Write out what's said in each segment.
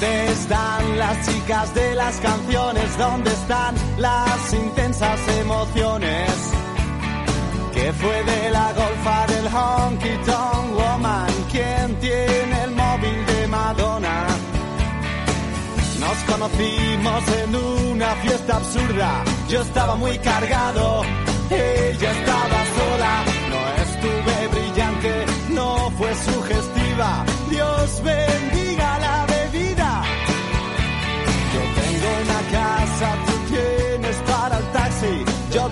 ¿Dónde están las chicas de las canciones? ¿Dónde están las intensas emociones? ¿Qué fue de la golfa del honky tonk woman? ¿Quién tiene el móvil de Madonna? Nos conocimos en una fiesta absurda. Yo estaba muy cargado, ella estaba sola. No estuve brillante, no fue sugestiva. Dios bendiga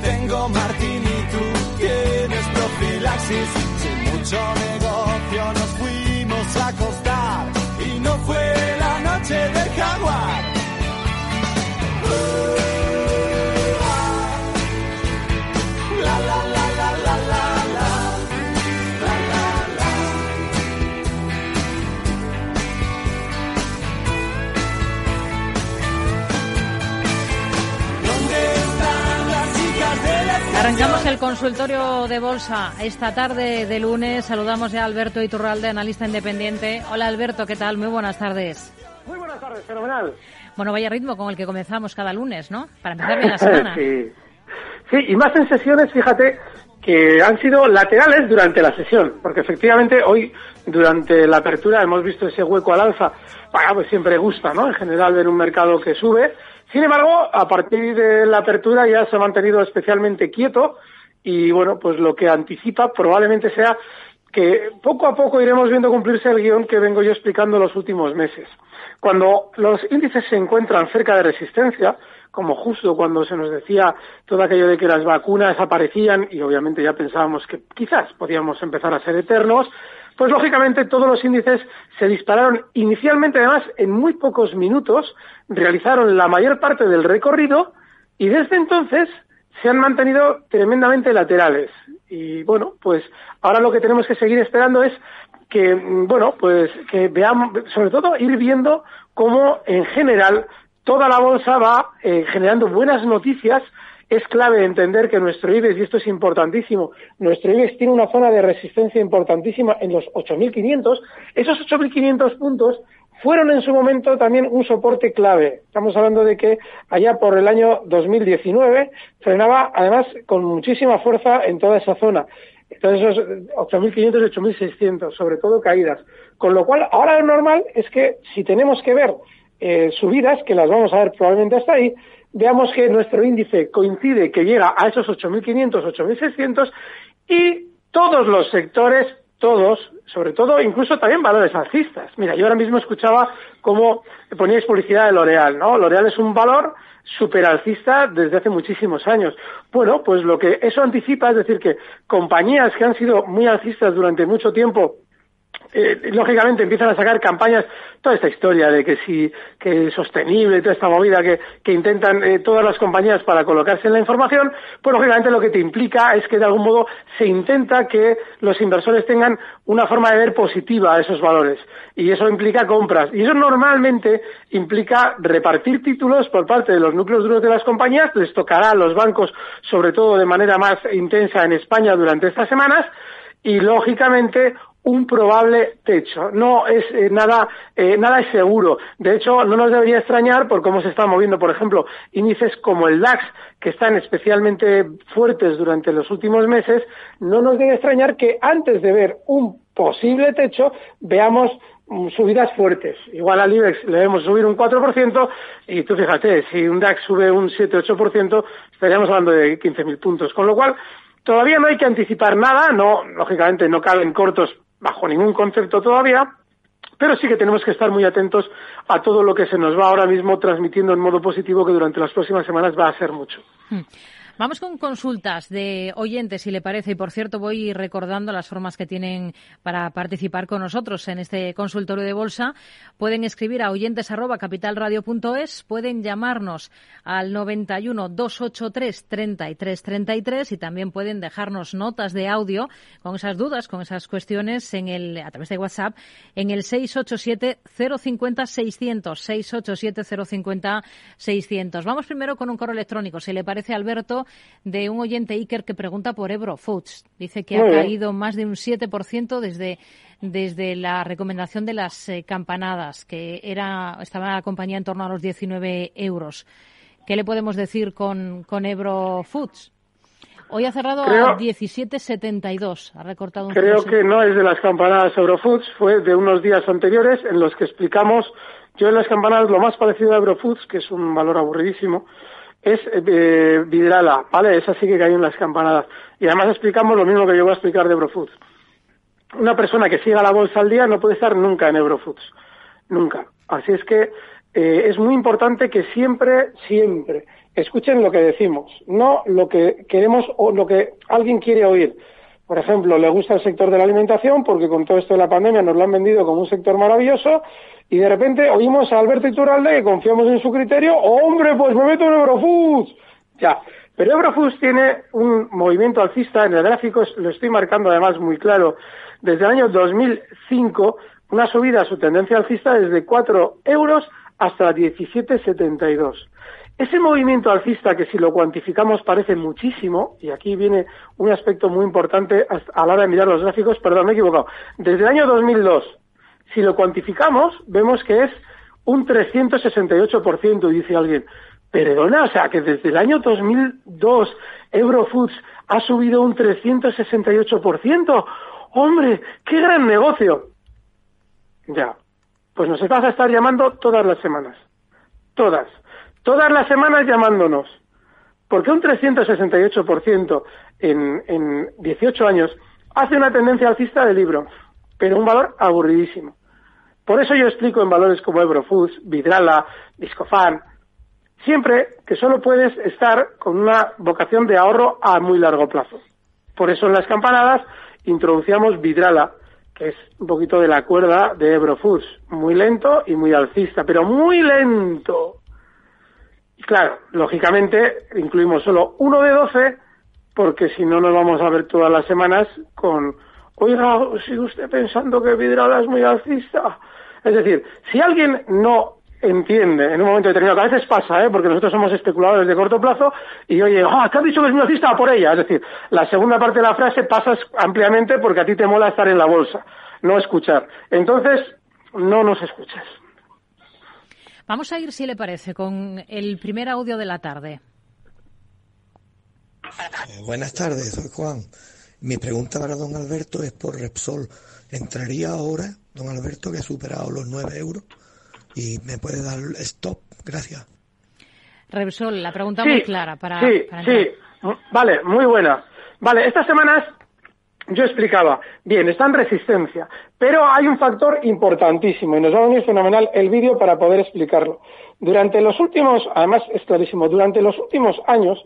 tengo martini, tú tienes profilaxis. Sin mucho negocio nos fuimos a acostar y no fue la noche del jaguar. El consultorio de bolsa esta tarde de lunes. Saludamos ya a Alberto Iturralde, analista independiente. Hola Alberto, ¿qué tal? Muy buenas tardes. Muy buenas tardes, fenomenal. Bueno, vaya ritmo con el que comenzamos cada lunes, ¿no? Para empezar bien la semana. sí. sí, y más en sesiones, fíjate, que han sido laterales durante la sesión, porque efectivamente hoy, durante la apertura, hemos visto ese hueco al alza. Bueno, pues siempre gusta, ¿no? En general, ver un mercado que sube. Sin embargo, a partir de la apertura ya se ha mantenido especialmente quieto y, bueno, pues lo que anticipa probablemente sea que poco a poco iremos viendo cumplirse el guion que vengo yo explicando los últimos meses. Cuando los índices se encuentran cerca de resistencia, como justo cuando se nos decía todo aquello de que las vacunas aparecían y obviamente ya pensábamos que quizás podíamos empezar a ser eternos, pues lógicamente todos los índices se dispararon inicialmente además en muy pocos minutos, realizaron la mayor parte del recorrido y desde entonces se han mantenido tremendamente laterales. Y bueno, pues ahora lo que tenemos que seguir esperando es que, mm, bueno, pues que veamos, sobre todo ir viendo cómo en general toda la bolsa va eh, generando buenas noticias. Es clave entender que nuestro IBEX, y esto es importantísimo, nuestro IBEX tiene una zona de resistencia importantísima en los 8.500. Esos 8.500 puntos fueron en su momento también un soporte clave. Estamos hablando de que allá por el año 2019 frenaba además con muchísima fuerza en toda esa zona. Entonces esos 8.500 y 8.600, sobre todo caídas. Con lo cual, ahora lo normal es que si tenemos que ver eh, subidas, que las vamos a ver probablemente hasta ahí, veamos que nuestro índice coincide que llega a esos 8.500, 8.600 y todos los sectores, todos, sobre todo incluso también valores alcistas. Mira, yo ahora mismo escuchaba cómo poníais publicidad de L'Oreal, ¿no? L'Oreal es un valor superalcista desde hace muchísimos años. Bueno, pues lo que eso anticipa es decir que compañías que han sido muy alcistas durante mucho tiempo eh, lógicamente empiezan a sacar campañas, toda esta historia de que si que es sostenible, toda esta movida que, que intentan eh, todas las compañías para colocarse en la información, pues lógicamente lo que te implica es que de algún modo se intenta que los inversores tengan una forma de ver positiva a esos valores. Y eso implica compras. Y eso normalmente implica repartir títulos por parte de los núcleos duros de las compañías, les tocará a los bancos, sobre todo de manera más intensa en España durante estas semanas, y lógicamente un probable techo. No es eh, nada, eh, nada es seguro. De hecho, no nos debería extrañar por cómo se están moviendo, por ejemplo, índices como el DAX, que están especialmente fuertes durante los últimos meses. No nos debe extrañar que antes de ver un posible techo, veamos mm, subidas fuertes. Igual al IBEX le debemos subir un 4% y tú fíjate, si un DAX sube un 7-8%, estaríamos hablando de 15.000 puntos. Con lo cual, todavía no hay que anticipar nada, no, lógicamente no caben cortos bajo ningún concepto todavía, pero sí que tenemos que estar muy atentos a todo lo que se nos va ahora mismo transmitiendo en modo positivo, que durante las próximas semanas va a ser mucho. Hmm. Vamos con consultas de oyentes, si le parece. Y por cierto, voy recordando las formas que tienen para participar con nosotros en este consultorio de bolsa. Pueden escribir a oyentes@capitalradio.es, pueden llamarnos al 91 283 33 33 y también pueden dejarnos notas de audio con esas dudas, con esas cuestiones en el a través de WhatsApp en el 687 050 600 687 050 600. Vamos primero con un correo electrónico, si le parece Alberto de un oyente Iker que pregunta por Ebro Foods. Dice que ha caído más de un 7% desde, desde la recomendación de las eh, campanadas, que era, estaba la compañía en torno a los 19 euros. ¿Qué le podemos decir con, con Ebro Foods? Hoy ha cerrado a 17.72. Ha recortado un Creo que no es de las campanadas Eurofoods, fue de unos días anteriores en los que explicamos. Yo en las campanadas lo más parecido a Eurofoods, que es un valor aburridísimo, es eh, Vidrala, ¿vale? Esa sí que cayó en las campanadas. Y además explicamos lo mismo que yo voy a explicar de Eurofoods. Una persona que siga la bolsa al día no puede estar nunca en Eurofoods. Nunca. Así es que eh, es muy importante que siempre, siempre escuchen lo que decimos, no lo que queremos o lo que alguien quiere oír. Por ejemplo, le gusta el sector de la alimentación porque con todo esto de la pandemia nos lo han vendido como un sector maravilloso y de repente oímos a Alberto Iturralde que confiamos en su criterio, hombre, pues me meto en Eurofoods. Ya, pero Eurofoods tiene un movimiento alcista en el gráfico, lo estoy marcando además muy claro, desde el año 2005, una subida a su tendencia alcista desde 4 euros hasta 17,72. Ese movimiento alcista que si lo cuantificamos parece muchísimo, y aquí viene un aspecto muy importante a la hora de mirar los gráficos, perdón, me he equivocado, desde el año 2002, si lo cuantificamos, vemos que es un 368%, dice alguien. Perdona, o sea, que desde el año 2002 Eurofoods ha subido un 368%. Hombre, qué gran negocio. Ya, pues nos vas a estar llamando todas las semanas. Todas todas las semanas llamándonos. Porque un 368% en, en 18 años hace una tendencia alcista de libro, pero un valor aburridísimo. Por eso yo explico en valores como Eurofoods, Vidrala, Discofan, siempre que solo puedes estar con una vocación de ahorro a muy largo plazo. Por eso en las campanadas introducíamos Vidrala, que es un poquito de la cuerda de Eurofoods, muy lento y muy alcista, pero muy lento. Claro, lógicamente incluimos solo uno de doce, porque si no nos vamos a ver todas las semanas con, oiga, sigue usted pensando que Vidrala es muy alcista. Es decir, si alguien no entiende en un momento determinado, que a veces pasa, ¿eh? porque nosotros somos especuladores de corto plazo, y oye, ah, te has dicho que es muy alcista por ella. Es decir, la segunda parte de la frase pasas ampliamente porque a ti te mola estar en la bolsa, no escuchar. Entonces, no nos escuches. Vamos a ir, si le parece, con el primer audio de la tarde. Eh, buenas tardes, soy Juan. Mi pregunta para don Alberto es por Repsol. ¿Entraría ahora, don Alberto, que ha superado los 9 euros? ¿Y me puede dar stop? Gracias. Repsol, la pregunta muy clara para. Sí, sí, vale, muy buena. Vale, estas semanas yo explicaba, bien, está en resistencia, pero hay un factor importantísimo y nos va a venir fenomenal el vídeo para poder explicarlo. Durante los últimos, además es clarísimo, durante los últimos años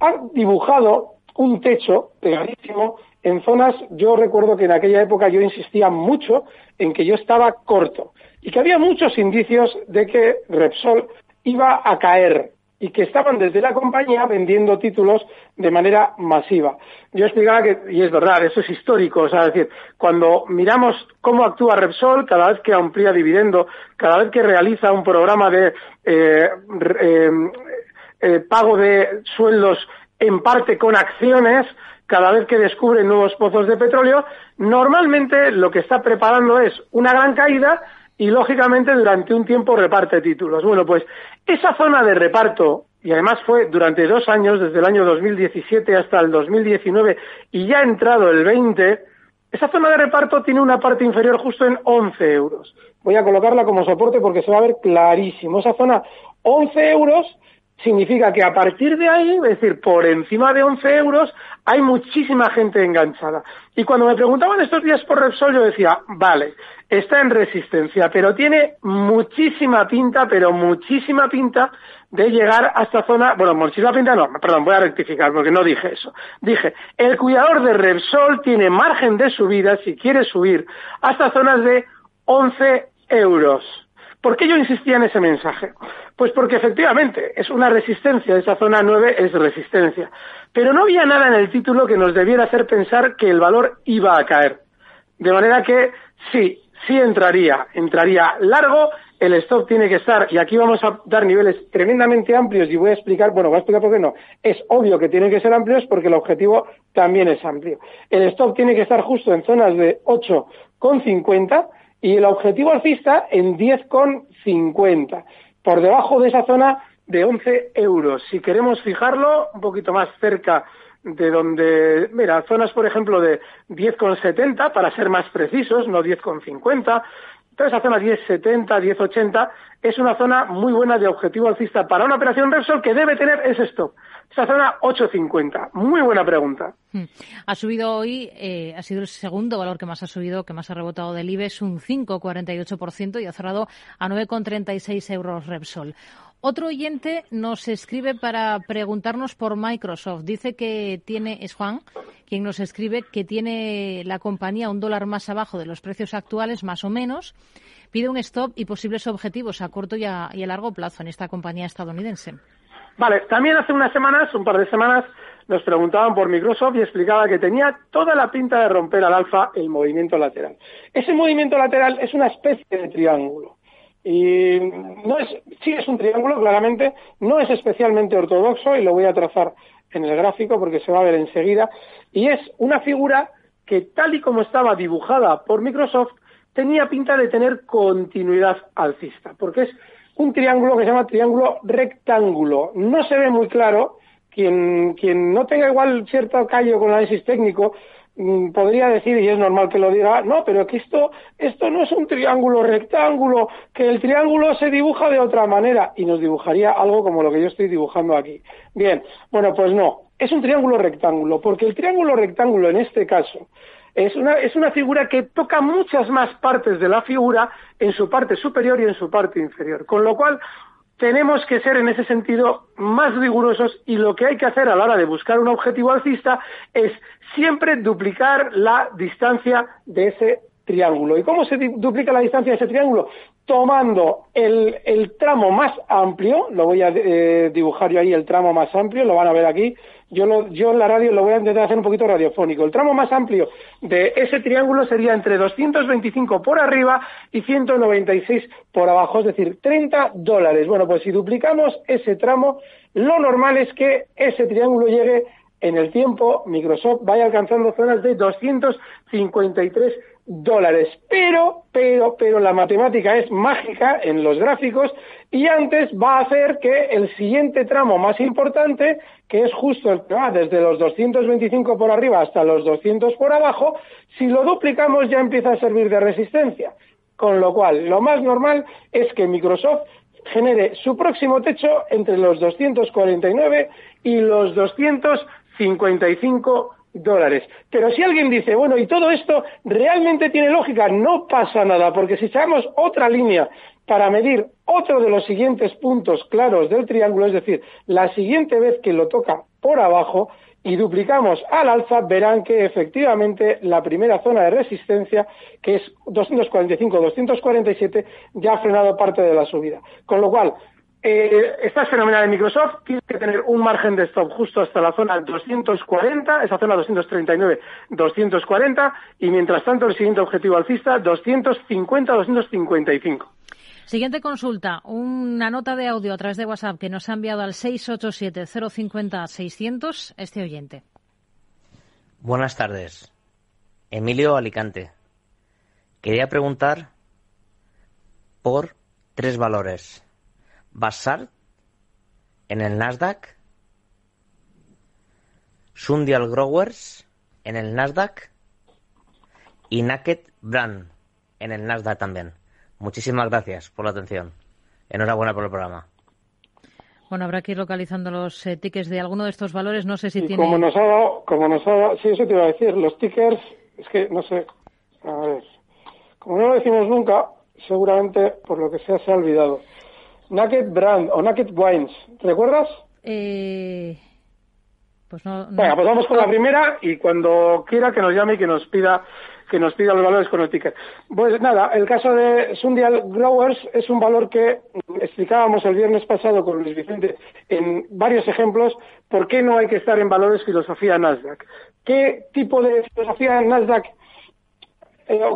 ha dibujado un techo pegadísimo en zonas, yo recuerdo que en aquella época yo insistía mucho en que yo estaba corto y que había muchos indicios de que Repsol iba a caer y que estaban desde la compañía vendiendo títulos de manera masiva. Yo explicaba que, y es verdad, eso es histórico, o sea, es decir, cuando miramos cómo actúa Repsol, cada vez que amplía dividendo, cada vez que realiza un programa de eh, eh, eh, pago de sueldos en parte con acciones, cada vez que descubre nuevos pozos de petróleo, normalmente lo que está preparando es una gran caída y lógicamente durante un tiempo reparte títulos. Bueno, pues esa zona de reparto, y además fue durante dos años, desde el año 2017 hasta el 2019, y ya ha entrado el 20, esa zona de reparto tiene una parte inferior justo en 11 euros. Voy a colocarla como soporte porque se va a ver clarísimo. Esa zona, 11 euros, significa que a partir de ahí, es decir, por encima de 11 euros, hay muchísima gente enganchada. Y cuando me preguntaban estos días por Repsol, yo decía, vale, está en resistencia, pero tiene muchísima pinta, pero muchísima pinta de llegar a esta zona, bueno, muchísima pinta no, perdón, voy a rectificar porque no dije eso. Dije, el cuidador de Repsol tiene margen de subida si quiere subir hasta zonas de 11 euros. ¿Por qué yo insistía en ese mensaje? Pues porque efectivamente es una resistencia, esa zona 9 es resistencia. Pero no había nada en el título que nos debiera hacer pensar que el valor iba a caer. De manera que sí, sí entraría, entraría largo, el stop tiene que estar, y aquí vamos a dar niveles tremendamente amplios y voy a explicar, bueno, voy a explicar por qué no. Es obvio que tienen que ser amplios porque el objetivo también es amplio. El stop tiene que estar justo en zonas de 8,50 y el objetivo alcista en 10,50, por debajo de esa zona de 11 euros. Si queremos fijarlo un poquito más cerca de donde, mira, zonas por ejemplo de 10,70 para ser más precisos, no 10,50, Toda esa zona 1070, 1080 es una zona muy buena de objetivo alcista para una operación Repsol que debe tener ese stop. Esa zona 850. Muy buena pregunta. Hmm. Ha subido hoy, eh, ha sido el segundo valor que más ha subido, que más ha rebotado del IBEX, un 5,48% y ha cerrado a 9,36 euros Repsol. Otro oyente nos escribe para preguntarnos por Microsoft. Dice que tiene, es Juan, quien nos escribe que tiene la compañía un dólar más abajo de los precios actuales, más o menos. Pide un stop y posibles objetivos a corto y a, largo plazo en esta compañía estadounidense. Vale, también hace unas semanas, un par de semanas, nos preguntaban por Microsoft y explicaba que tenía toda la pinta de romper al alfa el movimiento lateral. Ese movimiento lateral es una especie de triángulo. Y no es, sí es un triángulo, claramente, no es especialmente ortodoxo y lo voy a trazar en el gráfico porque se va a ver enseguida. Y es una figura que tal y como estaba dibujada por Microsoft, tenía pinta de tener continuidad alcista, porque es un triángulo que se llama triángulo rectángulo. No se ve muy claro, quien, quien no tenga igual cierto callo con análisis técnico, podría decir, y es normal que lo diga, no, pero que esto, esto no es un triángulo rectángulo, que el triángulo se dibuja de otra manera y nos dibujaría algo como lo que yo estoy dibujando aquí. Bien, bueno, pues no, es un triángulo rectángulo, porque el triángulo rectángulo en este caso es una, es una figura que toca muchas más partes de la figura en su parte superior y en su parte inferior, con lo cual tenemos que ser en ese sentido más rigurosos y lo que hay que hacer a la hora de buscar un objetivo alcista es siempre duplicar la distancia de ese triángulo. ¿Y cómo se duplica la distancia de ese triángulo? Tomando el, tramo más amplio, lo voy a eh, dibujar yo ahí, el tramo más amplio, lo van a ver aquí, yo, yo en la radio lo voy a intentar hacer un poquito radiofónico. El tramo más amplio de ese triángulo sería entre 225 por arriba y 196 por abajo, es decir, 30 dólares. Bueno, pues si duplicamos ese tramo, lo normal es que ese triángulo llegue en el tiempo, Microsoft vaya alcanzando zonas de 253 dólares. Pero, pero, pero la matemática es mágica en los gráficos y antes va a hacer que el siguiente tramo más importante, que es justo el que va desde los 225 por arriba hasta los 200 por abajo, si lo duplicamos ya empieza a servir de resistencia. Con lo cual, lo más normal es que Microsoft genere su próximo techo entre los 249 y los 255 dólares. Pero si alguien dice, bueno, y todo esto realmente tiene lógica, no pasa nada, porque si echamos otra línea para medir otro de los siguientes puntos claros del triángulo, es decir, la siguiente vez que lo toca por abajo y duplicamos al alza, verán que efectivamente la primera zona de resistencia, que es 245-247, ya ha frenado parte de la subida. Con lo cual, eh, esta fenomenal de Microsoft, tiene que tener un margen de stop justo hasta la zona 240, esa zona 239-240, y mientras tanto el siguiente objetivo alcista 250-255. Siguiente consulta, una nota de audio a través de WhatsApp que nos ha enviado al 687-050-600 este oyente. Buenas tardes. Emilio Alicante. Quería preguntar por tres valores. Bassart en el Nasdaq, Sundial Growers en el Nasdaq y Naked Brand en el Nasdaq también. Muchísimas gracias por la atención. Enhorabuena por el programa. Bueno, habrá que ir localizando los eh, tickets de alguno de estos valores. No sé si tiene. Como nos ha dado, como nos ha dado, sí, eso te iba a decir. Los tickers, es que no sé. A ver. Como no lo decimos nunca, seguramente por lo que sea se ha olvidado. Naked Brand o Naked Wines, ¿te recuerdas? Eh, pues no, no. Venga, pues vamos con la primera y cuando quiera que nos llame y que nos pida que nos pida los valores con el ticket. Pues nada, el caso de Sundial Growers es un valor que explicábamos el viernes pasado con Luis Vicente en varios ejemplos por qué no hay que estar en valores filosofía Nasdaq. ¿Qué tipo de filosofía Nasdaq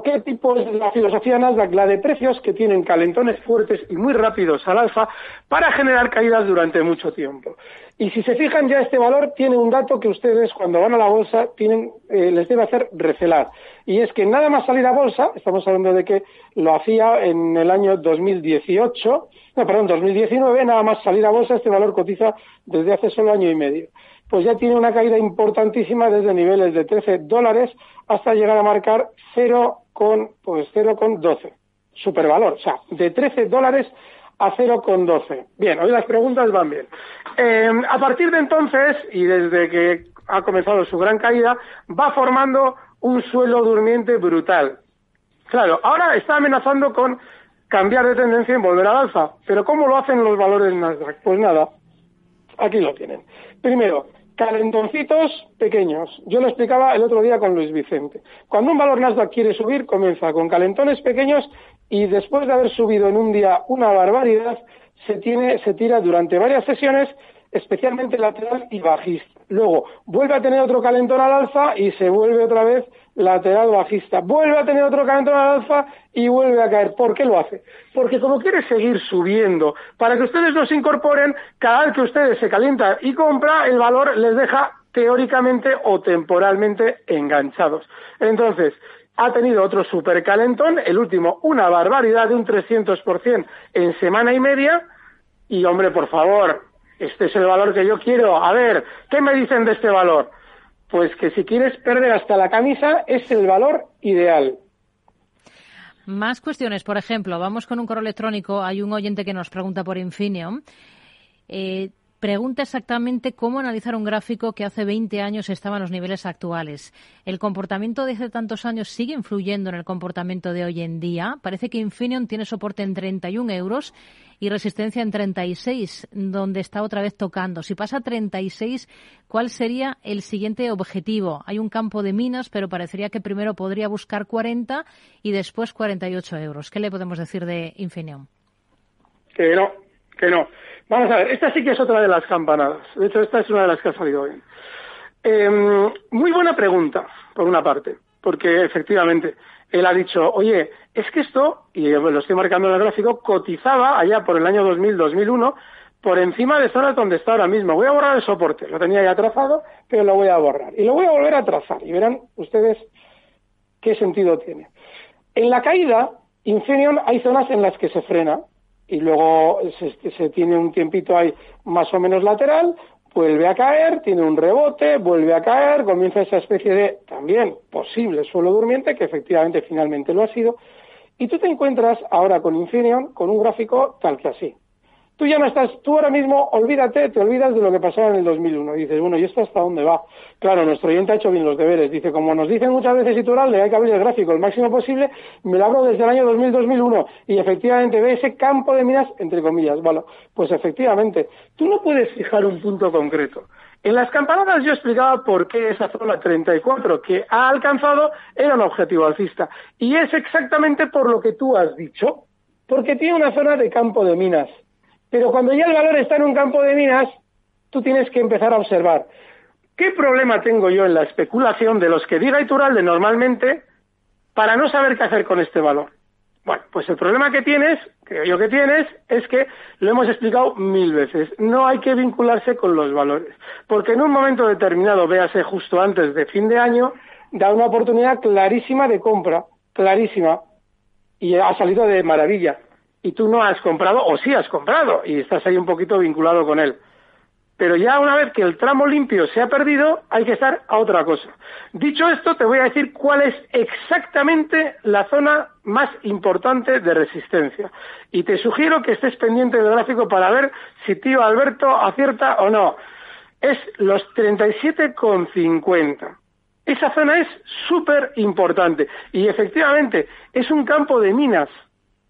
qué tipo es la filosofía Nasdaq, la de precios que tienen calentones fuertes y muy rápidos al alfa para generar caídas durante mucho tiempo. Y si se fijan ya este valor tiene un dato que ustedes cuando van a la bolsa tienen, eh, les debe hacer recelar. Y es que nada más salir a bolsa, estamos hablando de que lo hacía en el año 2018, no, perdón, 2019, nada más salir a bolsa, este valor cotiza desde hace solo año y medio pues ya tiene una caída importantísima desde niveles de 13 dólares hasta llegar a marcar 0 con, pues 0,12. Supervalor, o sea, de 13 dólares a 0,12. Bien, hoy las preguntas van bien. Eh, a partir de entonces, y desde que ha comenzado su gran caída, va formando un suelo durmiente brutal. Claro, ahora está amenazando con cambiar de tendencia y volver al alza. Pero ¿cómo lo hacen los valores Nasdaq? Pues nada, aquí lo tienen. Primero, calentoncitos pequeños. Yo lo explicaba el otro día con Luis Vicente. Cuando un valor Nasdaq quiere subir, comienza con calentones pequeños y después de haber subido en un día una barbaridad, se, tiene, se tira durante varias sesiones especialmente lateral y bajista. Luego vuelve a tener otro calentón al alza y se vuelve otra vez lateral bajista. Vuelve a tener otro calentón al alza y vuelve a caer. ¿Por qué lo hace? Porque como quiere seguir subiendo, para que ustedes no se incorporen, cada vez que ustedes se calientan y compra, el valor les deja teóricamente o temporalmente enganchados. Entonces, ha tenido otro supercalentón, el último una barbaridad de un 300% en semana y media, y hombre, por favor, este es el valor que yo quiero. A ver, ¿qué me dicen de este valor? Pues que si quieres perder hasta la camisa es el valor ideal. Más cuestiones, por ejemplo, vamos con un correo electrónico. Hay un oyente que nos pregunta por Infineon. Eh, pregunta exactamente cómo analizar un gráfico que hace 20 años estaba en los niveles actuales. ¿El comportamiento de hace tantos años sigue influyendo en el comportamiento de hoy en día? Parece que Infineon tiene soporte en 31 euros y resistencia en 36, donde está otra vez tocando. Si pasa a 36, ¿cuál sería el siguiente objetivo? Hay un campo de minas, pero parecería que primero podría buscar 40 y después 48 euros. ¿Qué le podemos decir de Infineon? No, que no. Vamos a ver, esta sí que es otra de las campanadas. De hecho, esta es una de las que ha salido bien. Em, muy buena pregunta, por una parte, porque efectivamente él ha dicho, oye, es que esto, y lo estoy marcando en el gráfico, cotizaba allá por el año 2000-2001 por encima de zonas donde está ahora mismo. Voy a borrar el soporte, lo tenía ya trazado, pero lo voy a borrar. Y lo voy a volver a trazar y verán ustedes qué sentido tiene. En la caída, Infineon hay zonas en las que se frena, y luego se, tiene un tiempito ahí más o menos lateral, vuelve a caer, tiene un rebote, vuelve a caer, comienza esa especie de también posible suelo durmiente, que efectivamente finalmente lo ha sido, y tú te encuentras ahora con Infineon con un gráfico tal que así tú ya no estás, tú ahora mismo olvídate, te olvidas de lo que pasaba en el 2001. dices, bueno, ¿y esto hasta dónde va? Claro, nuestro oyente ha hecho bien los deberes. Dice, como nos dicen muchas veces le hay que abrir el gráfico el máximo posible, me lo abro desde el año 2000-2001 y efectivamente ve ese campo de minas, entre comillas. Bueno, pues efectivamente, tú no puedes fijar un punto concreto. En las campanadas yo explicaba por qué esa zona 34 que ha alcanzado era un objetivo alcista. Y es exactamente por lo que tú has dicho, porque tiene una zona de campo de minas. Pero cuando ya el valor está en un campo de minas, tú tienes que empezar a observar. ¿Qué problema tengo yo en la especulación de los que diga Iturralde normalmente para no saber qué hacer con este valor? Bueno, pues el problema que tienes, creo yo que tienes, es que lo hemos explicado mil veces. No hay que vincularse con los valores. Porque en un momento determinado, véase justo antes de fin de año, da una oportunidad clarísima de compra, clarísima. Y ha salido de maravilla. Y tú no has comprado, o sí has comprado, y estás ahí un poquito vinculado con él. Pero ya una vez que el tramo limpio se ha perdido, hay que estar a otra cosa. Dicho esto, te voy a decir cuál es exactamente la zona más importante de resistencia. Y te sugiero que estés pendiente del gráfico para ver si tío Alberto acierta o no. Es los 37,50. Esa zona es súper importante. Y efectivamente, es un campo de minas.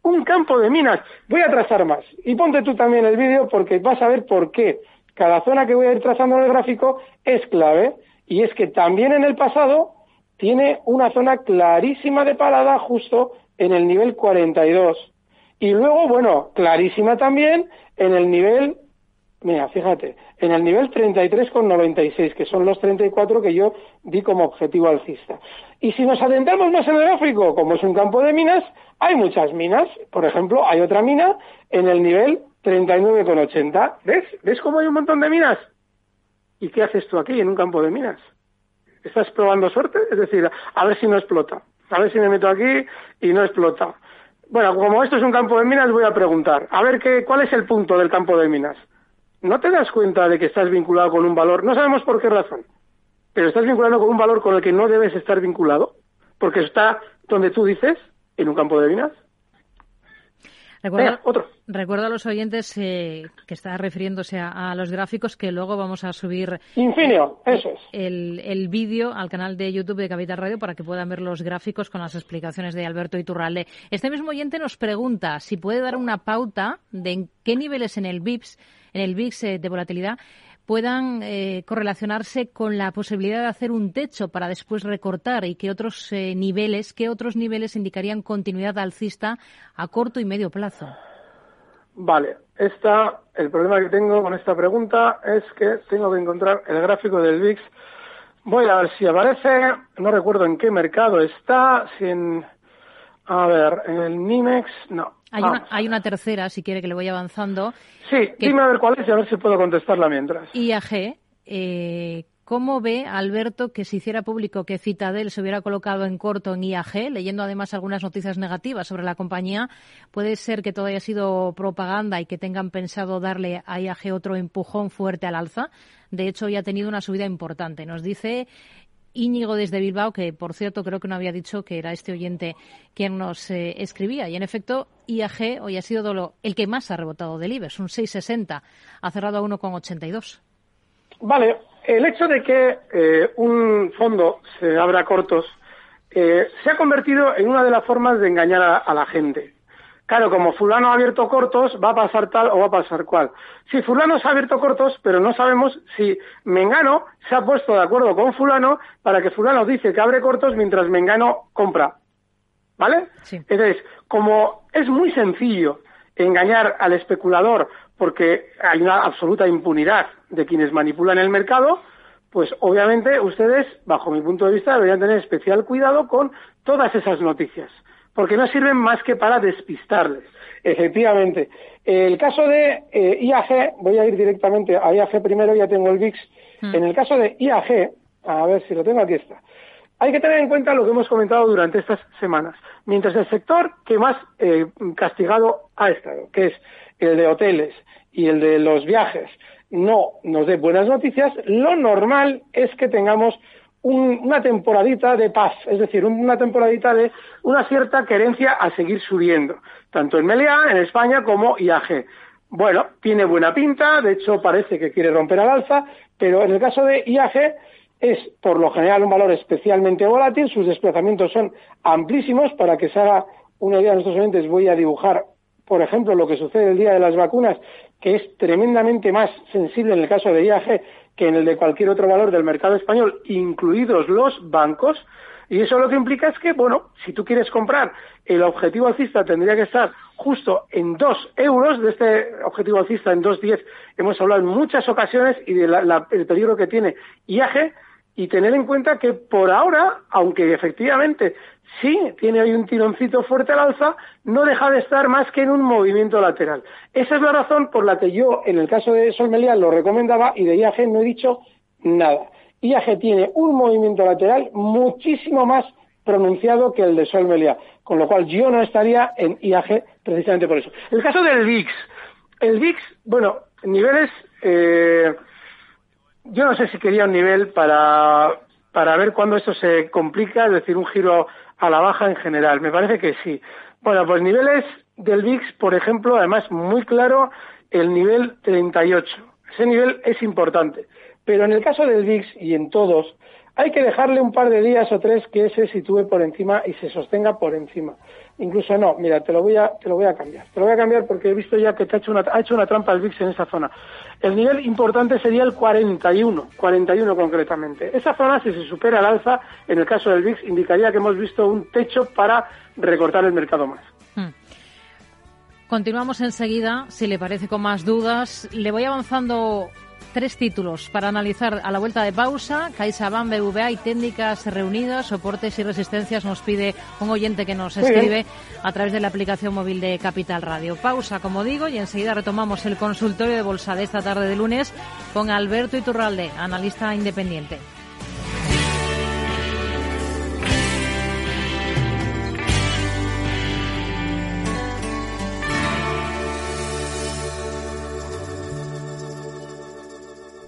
Un campo de minas. Voy a trazar más. Y ponte tú también el vídeo porque vas a ver por qué cada zona que voy a ir trazando en el gráfico es clave y es que también en el pasado tiene una zona clarísima de parada justo en el nivel 42. Y luego, bueno, clarísima también en el nivel, mira, fíjate, en el nivel 33,96, que son los 34 que yo di como objetivo alcista. Y si nos adentramos más en el gráfico, como es un campo de minas, hay muchas minas. Por ejemplo, hay otra mina en el nivel 39,80. ¿Ves? ¿Ves cómo hay un montón de minas? ¿Y qué haces tú aquí en un campo de minas? ¿Estás probando suerte? Es decir, a ver si no explota. A ver si me meto aquí y no explota. Bueno, como esto es un campo de minas, voy a preguntar. A ver, qué, ¿cuál es el punto del campo de minas? ¿No te das cuenta de que estás vinculado con un valor? No sabemos por qué razón, pero estás vinculado con un valor con el que no debes estar vinculado, porque está donde tú dices, en un campo de minas. Recuerdo, a los oyentes eh, que está refiriéndose a, los gráficos que luego vamos a subir Infinio, eso es. el, el vídeo al canal de YouTube de Capital Radio para que puedan ver los gráficos con las explicaciones de Alberto Iturralde. Este mismo oyente nos pregunta si puede dar una pauta de en qué niveles en el VIPS, en el VIX eh, de volatilidad puedan eh, correlacionarse con la posibilidad de hacer un techo para después recortar y que otros eh, niveles, qué otros niveles indicarían continuidad alcista a corto y medio plazo. Vale, esta, el problema que tengo con esta pregunta es que tengo que encontrar el gráfico del VIX. Voy a ver si aparece, no recuerdo en qué mercado está, si en, a ver, en el NIMEX, no, hay una, hay una, tercera, si quiere que le vaya avanzando. Sí, dime a ver cuál es y a ver si puedo contestarla mientras. IAG, eh, ¿cómo ve Alberto que se hiciera público que Citadel se hubiera colocado en corto en IAG, leyendo además algunas noticias negativas sobre la compañía? ¿Puede ser que todo haya sido propaganda y que tengan pensado darle a IAG otro empujón fuerte al alza? De hecho, ya ha tenido una subida importante. Nos dice Íñigo desde Bilbao, que por cierto creo que no había dicho que era este oyente quien nos eh, escribía. Y en efecto, IAG hoy ha sido el que más ha rebotado del IBEX, un 6,60. Ha cerrado a 1,82. Vale, el hecho de que eh, un fondo se abra cortos eh, se ha convertido en una de las formas de engañar a la gente. Claro, como fulano ha abierto cortos, va a pasar tal o va a pasar cual. Si fulano se ha abierto cortos, pero no sabemos si Mengano se ha puesto de acuerdo con fulano para que fulano dice que abre cortos mientras Mengano compra. ¿Vale? Entonces, como es muy sencillo engañar al especulador porque hay una absoluta impunidad de quienes manipulan el mercado, pues obviamente ustedes, bajo mi punto de vista, deberían tener especial cuidado con todas esas noticias porque no sirven más que para despistarles. Efectivamente. El caso de eh, IAG, voy a ir directamente a IAG primero, ya tengo el VIX. Hmm. En el caso de IAG, a ver si lo tengo, aquí está. Hay que tener en cuenta lo que hemos comentado durante estas semanas. Mientras el sector que más eh, castigado ha estado, que es el de hoteles y el de los viajes, no nos dé buenas noticias, lo normal es que tengamos una temporadita de paz, es decir, una temporadita de una cierta querencia a seguir subiendo, tanto en Meliá, en España, como IAG. Bueno, tiene buena pinta, de hecho parece que quiere romper al alza, pero en el caso de IAG es por lo general un valor especialmente volátil, sus desplazamientos son amplísimos, para que se haga una idea de nuestros oyentes voy a dibujar, por ejemplo, lo que sucede el día de las vacunas, que es tremendamente más sensible en el caso de IAG que en el de cualquier otro valor del mercado español, incluidos los bancos, y eso lo que implica es que, bueno, si tú quieres comprar, el objetivo alcista tendría que estar justo en 2 euros, de este objetivo alcista en 2,10 hemos hablado en muchas ocasiones y del peligro que tiene IAG, y tener en cuenta que por ahora, aunque efectivamente sí tiene ahí un tironcito fuerte al alza, no deja de estar más que en un movimiento lateral. Esa es la razón por la que yo, en el caso de Sol lo recomendaba y de IAG no he dicho nada. IAG tiene un movimiento lateral muchísimo más pronunciado que el de Sol con lo cual yo no estaría en IAG precisamente por eso. El caso del VIX. El VIX, bueno, niveles... Eh, yo no sé si quería un nivel para, para ver cuándo esto se complica, es decir, un giro a la baja en general. Me parece que sí. Bueno, pues niveles del VIX, por ejemplo, además muy claro, el nivel 38. Ese nivel es importante. Pero en el caso del VIX y en todos, hay que dejarle un par de días o tres que se sitúe por encima y se sostenga por encima. Incluso no, mira, te lo voy a, te lo voy a cambiar. Te lo voy a cambiar porque he visto ya que te ha hecho una, ha hecho una trampa el VIX en esa zona. El nivel importante sería el 41, 41 concretamente. Esa zona, si se supera el alza, en el caso del VIX, indicaría que hemos visto un techo para recortar el mercado más. Hmm. Continuamos enseguida, si le parece con más dudas. Le voy avanzando tres títulos para analizar a la vuelta de pausa. CaixaBank, BVA y técnicas reunidas, soportes y resistencias nos pide un oyente que nos escribe a través de la aplicación móvil de Capital Radio. Pausa, como digo, y enseguida retomamos el consultorio de bolsa de esta tarde de lunes con Alberto Iturralde, analista independiente.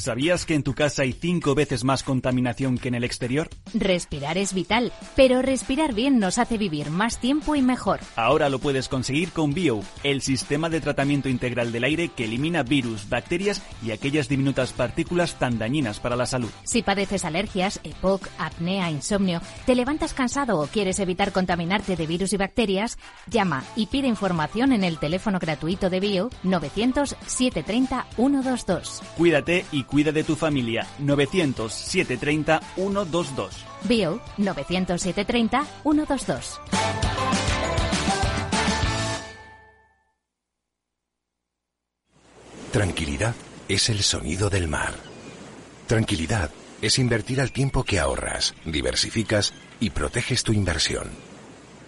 ¿Sabías que en tu casa hay cinco veces más contaminación que en el exterior? Respirar es vital, pero respirar bien nos hace vivir más tiempo y mejor. Ahora lo puedes conseguir con Bio, el sistema de tratamiento integral del aire que elimina virus, bacterias y aquellas diminutas partículas tan dañinas para la salud. Si padeces alergias, EPOC, apnea, insomnio, te levantas cansado o quieres evitar contaminarte de virus y bacterias, llama y pide información en el teléfono gratuito de Bio 900 730 122. Cuídate y cuida de tu familia. 900-730-122. Bio 900-730-122. Tranquilidad es el sonido del mar. Tranquilidad es invertir al tiempo que ahorras, diversificas y proteges tu inversión.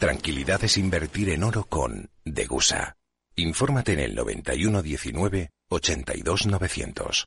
Tranquilidad es invertir en oro con Degusa. Infórmate en el 9119 82900.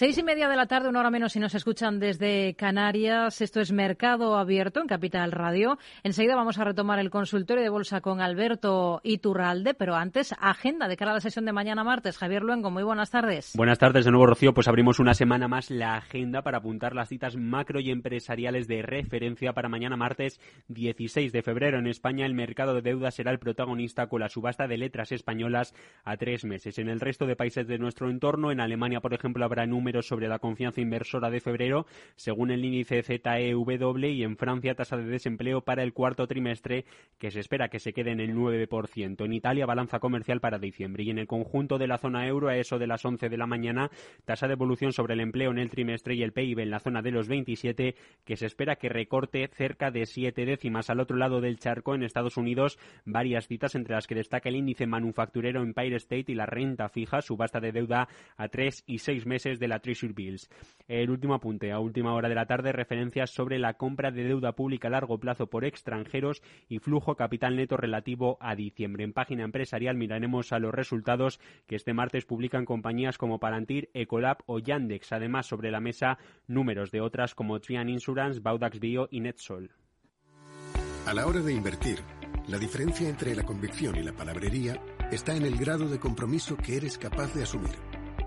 Seis y media de la tarde, una hora menos si nos escuchan desde Canarias. Esto es Mercado Abierto en Capital Radio. Enseguida vamos a retomar el consultorio de bolsa con Alberto Iturralde, pero antes, agenda de cara a la sesión de mañana martes. Javier Luengo, muy buenas tardes. Buenas tardes de nuevo, Rocío. Pues abrimos una semana más la agenda para apuntar las citas macro y empresariales de referencia para mañana martes 16 de febrero. En España, el mercado de deuda será el protagonista con la subasta de letras españolas a tres meses. En el resto de países de nuestro entorno, en Alemania, por ejemplo, habrá números sobre la confianza inversora de febrero, según el índice ZEW, y en Francia tasa de desempleo para el cuarto trimestre, que se espera que se quede en el 9%. En Italia, balanza comercial para diciembre. Y en el conjunto de la zona euro, a eso de las 11 de la mañana, tasa de evolución sobre el empleo en el trimestre y el PIB en la zona de los 27, que se espera que recorte cerca de siete décimas. Al otro lado del charco, en Estados Unidos, varias citas entre las que destaca el índice manufacturero Empire State y la renta fija, subasta de deuda a tres y seis meses de la Treasury Bills. El último apunte, a última hora de la tarde, referencias sobre la compra de deuda pública a largo plazo por extranjeros y flujo capital neto relativo a diciembre. En página empresarial miraremos a los resultados que este martes publican compañías como Palantir, Ecolab o Yandex. Además, sobre la mesa, números de otras como Trian Insurance, Baudax Bio y Netsol. A la hora de invertir, la diferencia entre la convicción y la palabrería está en el grado de compromiso que eres capaz de asumir.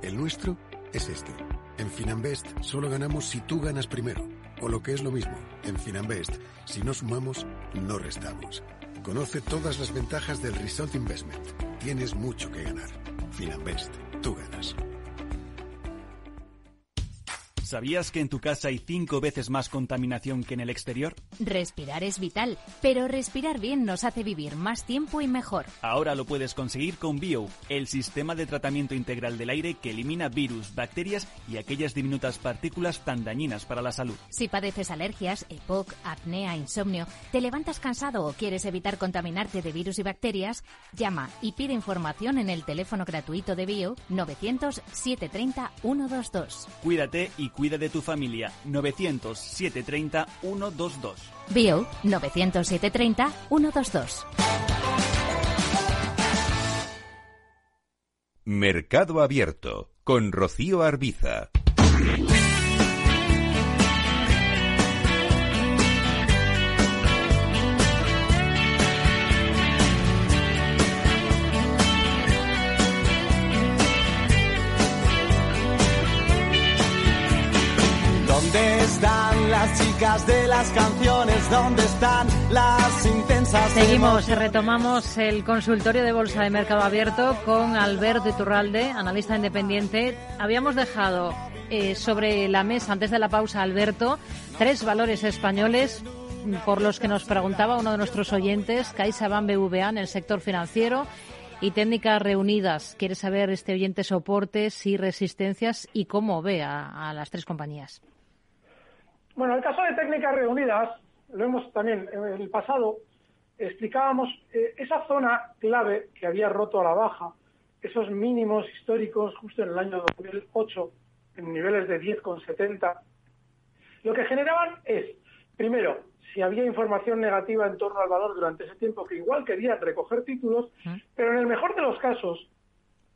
El nuestro es este. En Finanbest solo ganamos si tú ganas primero. O lo que es lo mismo, en Finanbest, si no sumamos, no restamos. Conoce todas las ventajas del Result Investment. Tienes mucho que ganar. Finanbest, tú ganas. ¿Sabías que en tu casa hay cinco veces más contaminación que en el exterior? Respirar es vital, pero respirar bien nos hace vivir más tiempo y mejor. Ahora lo puedes conseguir con Bio, el sistema de tratamiento integral del aire que elimina virus, bacterias y aquellas diminutas partículas tan dañinas para la salud. Si padeces alergias, EPOC, apnea, insomnio, te levantas cansado o quieres evitar contaminarte de virus y bacterias, llama y pide información en el teléfono gratuito de Bio 900 730 122. Cuídate y cuida de tu familia. 900 730 122. Bio 900 730 122. Mercado Abierto con Rocío Arbiza. Están las chicas de las canciones? ¿Dónde están las intensas? Seguimos, retomamos el consultorio de Bolsa de Mercado Abierto con Alberto Iturralde, analista independiente. Habíamos dejado eh, sobre la mesa, antes de la pausa, Alberto, tres valores españoles por los que nos preguntaba uno de nuestros oyentes, CaixaBank BVA en el sector financiero y técnicas reunidas. Quiere saber este oyente soportes y resistencias y cómo ve a, a las tres compañías. Bueno, el caso de técnicas reunidas, lo hemos también en el pasado, explicábamos eh, esa zona clave que había roto a la baja, esos mínimos históricos justo en el año 2008, en niveles de 10,70, lo que generaban es, primero, si había información negativa en torno al valor durante ese tiempo, que igual querían recoger títulos, pero en el mejor de los casos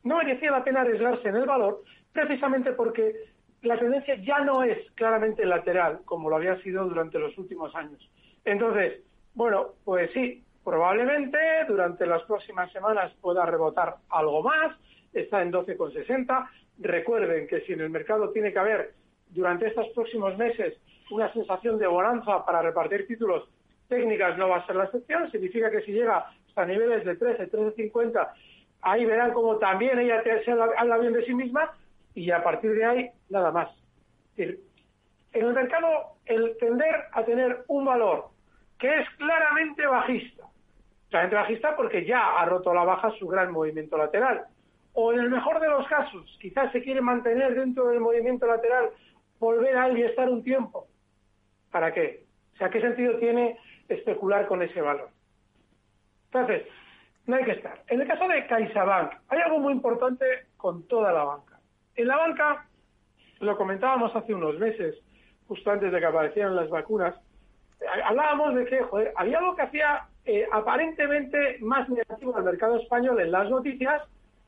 no merecía la pena arriesgarse en el valor, precisamente porque la tendencia ya no es claramente lateral, como lo había sido durante los últimos años. Entonces, bueno, pues sí, probablemente durante las próximas semanas pueda rebotar algo más, está en 12,60. Recuerden que si en el mercado tiene que haber durante estos próximos meses una sensación de bonanza para repartir títulos técnicas no va a ser la excepción, significa que si llega hasta niveles de 13, 13,50, ahí verán como también ella se habla bien de sí misma, y a partir de ahí nada más. en el mercado, el tender a tener un valor que es claramente bajista, claramente bajista porque ya ha roto la baja su gran movimiento lateral, o en el mejor de los casos, quizás se quiere mantener dentro del movimiento lateral, volver a y estar un tiempo. ¿Para qué? O sea, ¿qué sentido tiene especular con ese valor? Entonces, no hay que estar. En el caso de CaixaBank, hay algo muy importante con toda la banca. En la banca, lo comentábamos hace unos meses, justo antes de que aparecieran las vacunas, eh, hablábamos de que había algo que hacía eh, aparentemente más negativo al mercado español en las noticias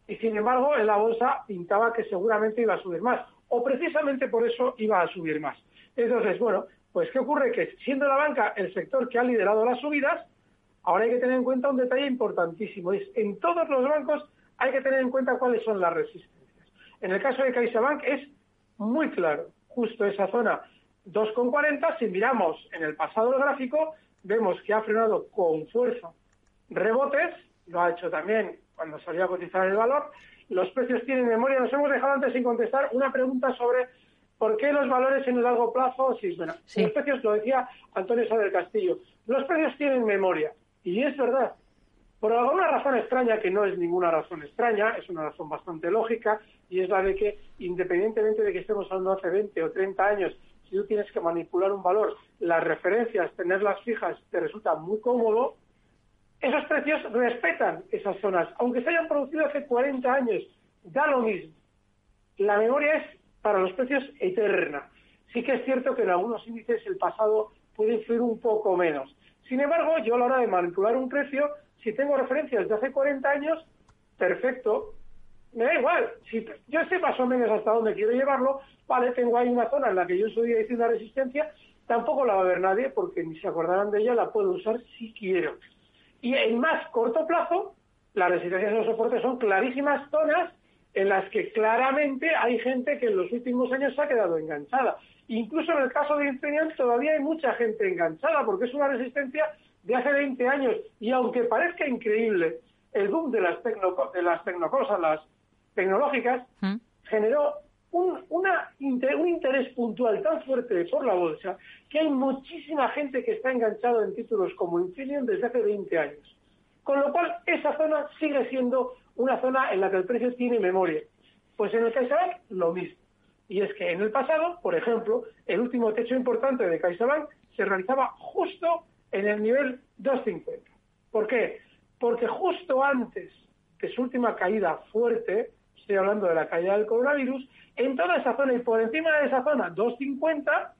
y sin embargo en la bolsa pintaba que seguramente iba a subir más. o precisamente por eso iba a subir más. Entonces, bueno, pues ¿qué ocurre? Que siendo la banca el sector que ha liderado las subidas, ahora hay que tener en cuenta un detalle importantísimo. Es en todos los bancos hay que tener en cuenta cuáles son las resistencias. En el caso de CaixaBank es muy claro, justo esa zona 2,40, si miramos en el pasado el gráfico, vemos que ha frenado con fuerza rebotes, lo ha hecho también cuando salió a cotizar el valor. Los precios tienen memoria. Nos hemos dejado antes sin contestar una pregunta sobre por qué los valores en el largo plazo. Sí, bueno, los precios, lo decía Antonio Sá del Castillo, los precios tienen memoria. Y es verdad. Por alguna razón extraña, que no es ninguna razón extraña, es una razón bastante lógica, y es la de que, independientemente de que estemos hablando hace 20 o 30 años, si tú tienes que manipular un valor, las referencias, tenerlas fijas, te resulta muy cómodo, esos precios respetan esas zonas, aunque se hayan producido hace 40 años, da lo mismo. La memoria es para los precios eterna. Sí que es cierto que en algunos índices el pasado puede influir un poco menos. Sin embargo, yo a la hora de manipular un precio, si tengo referencias de hace 40 años, perfecto, me da igual. Si yo sé más o menos hasta dónde quiero llevarlo, vale, tengo ahí una zona en la que yo estoy diciendo la resistencia, tampoco la va a ver nadie porque ni se acordarán de ella, la puedo usar si quiero. Y en más corto plazo, las resistencias y los soportes son clarísimas zonas en las que claramente hay gente que en los últimos años se ha quedado enganchada. Incluso en el caso de Infineon todavía hay mucha gente enganchada porque es una resistencia de hace 20 años y aunque parezca increíble, el boom de las, de las tecnocosas, las tecnológicas, ¿Mm? generó un, una, un interés puntual tan fuerte por la bolsa que hay muchísima gente que está enganchada en títulos como Infineon desde hace 20 años. Con lo cual, esa zona sigue siendo una zona en la que el precio tiene memoria. Pues en el CaixaBank, lo mismo. Y es que en el pasado, por ejemplo, el último techo importante de CaixaBank se realizaba justo en el nivel 250. ¿Por qué? Porque justo antes de su última caída fuerte, estoy hablando de la caída del coronavirus, en toda esa zona y por encima de esa zona 250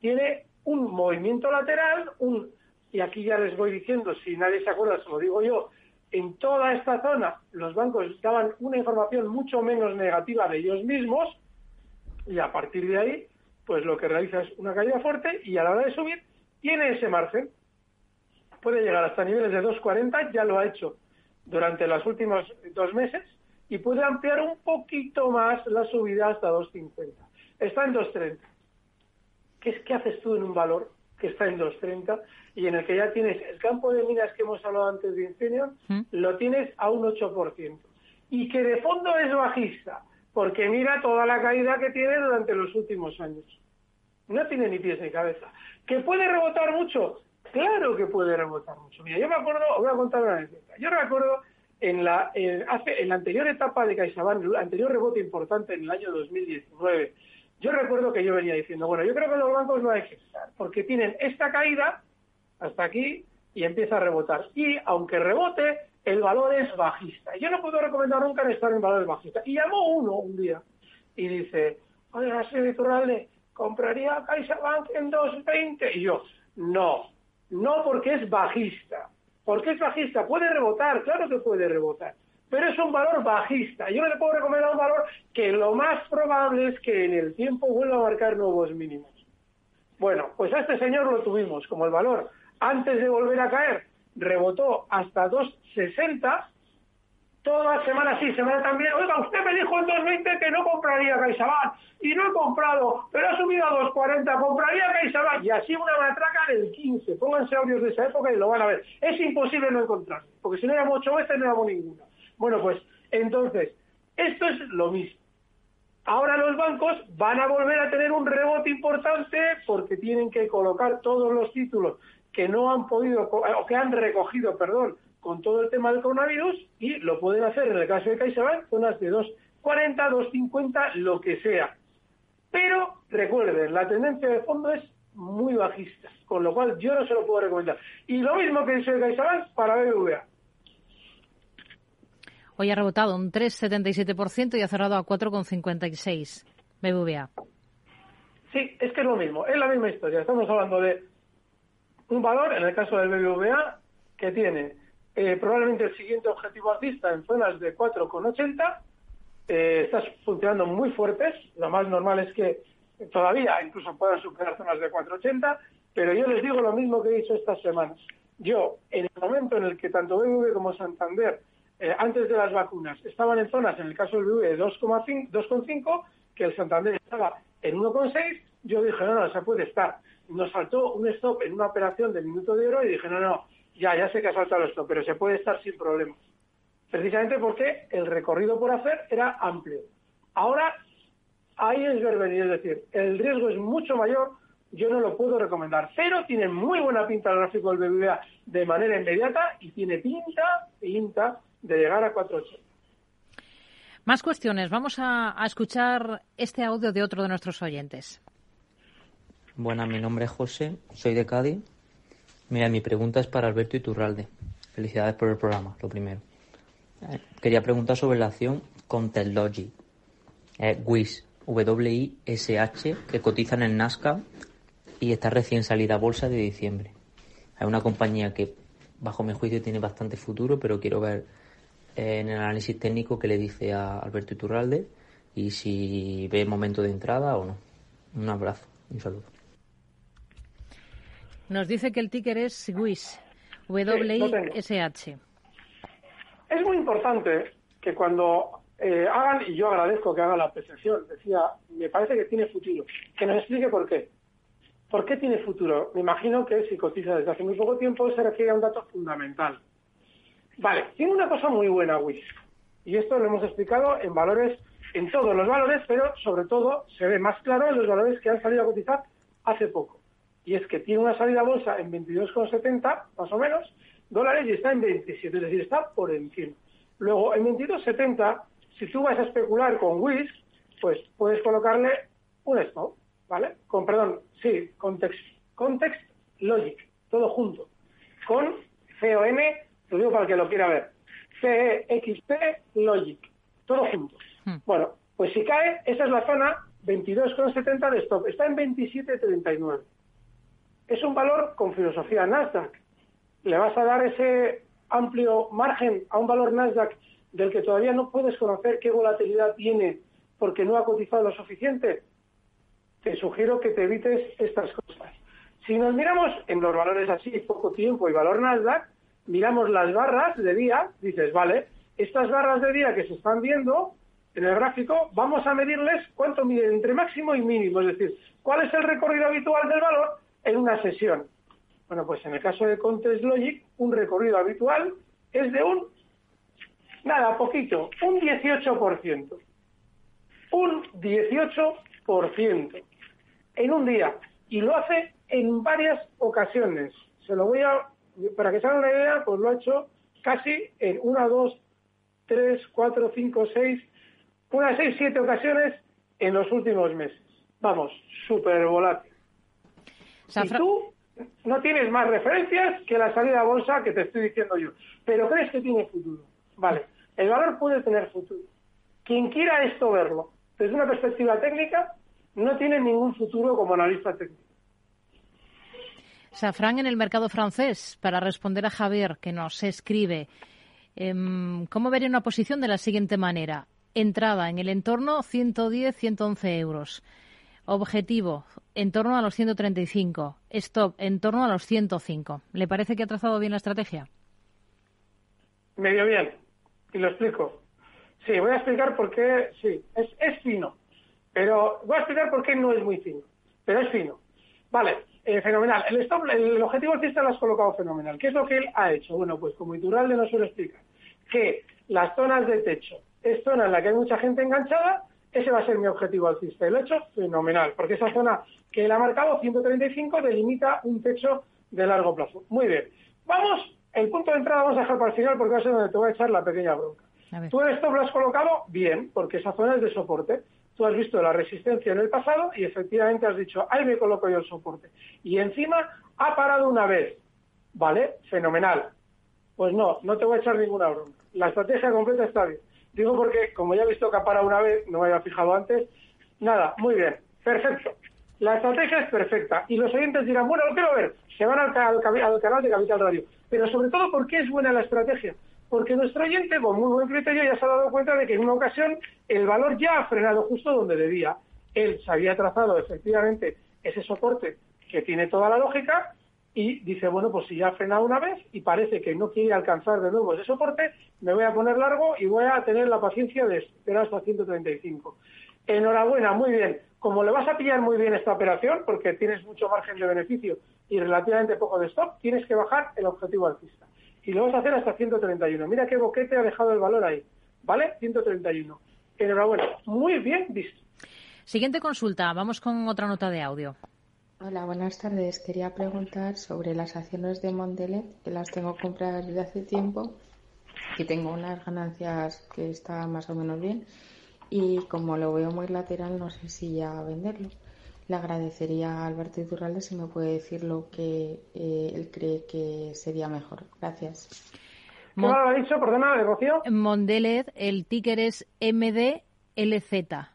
tiene un movimiento lateral, un y aquí ya les voy diciendo, si nadie se acuerda, se lo digo yo, en toda esta zona los bancos daban una información mucho menos negativa de ellos mismos y a partir de ahí, pues lo que realiza es una caída fuerte y a la hora de subir tiene ese margen. Puede llegar hasta niveles de 2,40, ya lo ha hecho durante los últimos dos meses y puede ampliar un poquito más la subida hasta 2,50. Está en 2,30. ¿Qué, es, ¿Qué haces tú en un valor que está en 2,30 y en el que ya tienes el campo de minas que hemos hablado antes de Infineon, ¿Mm? lo tienes a un 8%. Y que de fondo es bajista, porque mira toda la caída que tiene durante los últimos años. No tiene ni pies ni cabeza. ¿Que puede rebotar mucho? Claro que puede rebotar mucho. Mira, yo me acuerdo, voy a contar una anécdota. Yo recuerdo en la, hace, en la anterior etapa de CaixaBank, el anterior rebote importante en el año 2019, yo recuerdo que yo venía diciendo, bueno, yo creo que los bancos hay que estar, porque tienen esta caída hasta aquí y empieza a rebotar. Y aunque rebote, el valor es bajista. Yo no puedo recomendar nunca estar en valores bajistas. Y llamó uno un día y dice, oye, así Turralde, ¿compraría CaixaBank en 2.20? Y yo, no, no porque es bajista. ¿Por qué es bajista? Puede rebotar, claro que puede rebotar, pero es un valor bajista. Yo no le puedo recomendar un valor que lo más probable es que en el tiempo vuelva a marcar nuevos mínimos. Bueno, pues a este señor lo tuvimos como el valor antes de volver a caer, rebotó hasta 2.60. Toda semana sí, semana también. Oiga, usted me dijo en 2.20 que no compraría CaixaBank y no he comprado, pero ha subido a 2.40, compraría CaixaBank y así una matraca del 15. Pónganse audios de esa época y lo van a ver. Es imposible no encontrarlo, porque si no éramos ocho veces no éramos ninguna. Bueno, pues entonces, esto es lo mismo. Ahora los bancos van a volver a tener un rebote importante porque tienen que colocar todos los títulos que no han podido, o que han recogido, perdón, con todo el tema del coronavirus y lo pueden hacer en el caso de CaixaBank, zonas de 2,40, 2,50, lo que sea. Pero recuerden, la tendencia de fondo es muy bajista, con lo cual yo no se lo puedo recomendar. Y lo mismo que dice CaixaBank para BBVA. Hoy ha rebotado un 3,77% y ha cerrado a 4,56 BBVA. Sí, es que es lo mismo, es la misma historia. Estamos hablando de un valor, en el caso del BBVA, que tiene eh, probablemente el siguiente objetivo alcista en zonas de 4,80 eh, están funcionando muy fuertes. Lo más normal es que todavía incluso puedan superar zonas de 480, pero yo les digo lo mismo que he dicho estas semanas. Yo, en el momento en el que tanto BBV como Santander, eh, antes de las vacunas, estaban en zonas, en el caso del BBV, de 2,5, que el Santander estaba en 1,6, yo dije, no, no, se puede estar. Nos saltó un stop en una operación de minuto de oro y dije, no, no, ya, ya sé que ha saltado esto, pero se puede estar sin problemas. Precisamente porque el recorrido por hacer era amplio. Ahora, ahí es ver venir, es decir, el riesgo es mucho mayor, yo no lo puedo recomendar, pero tiene muy buena pinta el gráfico del BBVA de manera inmediata y tiene pinta, pinta de llegar a 4.8. Más cuestiones. Vamos a, a escuchar este audio de otro de nuestros oyentes. Buenas, mi nombre es José, soy de Cádiz. Mira, mi pregunta es para Alberto Iturralde. Felicidades por el programa, lo primero. Quería preguntar sobre la acción Contellogic, eh, WIS, W-I-S-H, que cotiza en el Nasdaq y está recién salida a bolsa de diciembre. Es una compañía que, bajo mi juicio, tiene bastante futuro, pero quiero ver eh, en el análisis técnico qué le dice a Alberto Iturralde y si ve momento de entrada o no. Un abrazo, un saludo. Nos dice que el ticker es WIS, W-I-S-H. Es muy importante que cuando eh, hagan, y yo agradezco que hagan la apreciación, decía, me parece que tiene futuro, que nos explique por qué. ¿Por qué tiene futuro? Me imagino que si cotiza desde hace muy poco tiempo se refiere a un dato fundamental. Vale, tiene una cosa muy buena WIS, y esto lo hemos explicado en valores, en todos los valores, pero sobre todo se ve más claro en los valores que han salido a cotizar hace poco. Y es que tiene una salida a bolsa en 22,70, más o menos, dólares y está en 27, es decir, está por encima. Luego, en 22,70, si tú vas a especular con WIS, pues puedes colocarle un stop, ¿vale? Con, perdón, sí, context, context logic, todo junto, con CON, lo digo para el que lo quiera ver, CEXP logic, todo junto. Bueno, pues si cae, esa es la zona 22,70 de stop, está en 27,39. Es un valor con filosofía Nasdaq. Le vas a dar ese amplio margen a un valor Nasdaq del que todavía no puedes conocer qué volatilidad tiene porque no ha cotizado lo suficiente. Te sugiero que te evites estas cosas. Si nos miramos en los valores así, poco tiempo y valor Nasdaq, miramos las barras de día, dices, vale, estas barras de día que se están viendo en el gráfico, vamos a medirles cuánto miden entre máximo y mínimo, es decir, cuál es el recorrido habitual del valor en una sesión. Bueno, pues en el caso de Contest Logic, un recorrido habitual es de un, nada, poquito, un 18%. Un 18% en un día. Y lo hace en varias ocasiones. Se lo voy a, para que se hagan una idea, pues lo ha hecho casi en una, dos, tres, cuatro, cinco, seis, unas seis, siete ocasiones en los últimos meses. Vamos, súper volátil. Y tú no tienes más referencias que la salida a bolsa que te estoy diciendo yo. Pero crees que tiene futuro. Vale, el valor puede tener futuro. Quien quiera esto verlo desde una perspectiva técnica no tiene ningún futuro como analista técnico. Safran en el mercado francés, para responder a Javier, que nos escribe, em, ¿cómo vería una posición de la siguiente manera? Entrada en el entorno 110-111 euros. Objetivo, en torno a los 135. Stop, en torno a los 105. ¿Le parece que ha trazado bien la estrategia? Medio bien. Y lo explico. Sí, voy a explicar por qué, sí, es, fino. Pero voy a explicar por qué no es muy fino. Pero es fino. Vale, eh, fenomenal. El stop, el objetivo alcista lo has colocado fenomenal. ¿Qué es lo que él ha hecho? Bueno, pues como Iturralde nos suele explicar, que las zonas de techo es zona en la que hay mucha gente enganchada, ese va a ser mi objetivo alcista. Y lo he hecho fenomenal, porque esa zona que él ha marcado, 135, delimita un techo de largo plazo. Muy bien. Vamos, el punto de entrada vamos a dejar para el final porque va a ser donde te voy a echar la pequeña bronca. Tú el stop lo has colocado bien, porque esa zona es de soporte. Tú has visto la resistencia en el pasado y efectivamente has dicho, ahí me coloco yo el soporte. Y encima ha parado una vez. ¿Vale? Fenomenal. Pues no, no te voy a echar ninguna bronca. La estrategia completa está bien. Digo porque, como ya he visto que ha parado una vez, no me había fijado antes, nada, muy bien, perfecto. La estrategia es perfecta y los oyentes dirán, bueno, lo quiero ver, se van al, al, al canal de Capital Radio. Pero sobre todo, ¿por qué es buena la estrategia? porque nuestro oyente, con muy buen criterio, ya se ha dado cuenta de que en una ocasión el valor ya ha frenado justo donde debía. Él se había trazado efectivamente ese soporte que tiene toda la lógica y dice, bueno, pues si ya ha frenado una vez y parece que no quiere alcanzar de nuevo ese soporte, me voy a poner largo y voy a tener la paciencia de esperar hasta 135. Enhorabuena, muy bien. Como le vas a pillar muy bien esta operación, porque tienes mucho margen de beneficio y relativamente poco de stop, tienes que bajar el objetivo alcista. Y lo vas a hacer hasta 131. Mira qué boquete ha dejado el valor ahí. ¿Vale? 131. Enhorabuena. Muy bien visto. Siguiente consulta. Vamos con otra nota de audio. Hola, buenas tardes. Quería preguntar sobre las acciones de Mondelez, que las tengo compradas desde hace tiempo y tengo unas ganancias que están más o menos bien. Y como lo veo muy lateral, no sé si ya venderlo. Le agradecería a Alberto Iturralde si me puede decir lo que eh, él cree que sería mejor. Gracias. ¿Cómo lo ha dicho? Perdona, negocio. Mondelez, el ticker es MDLZ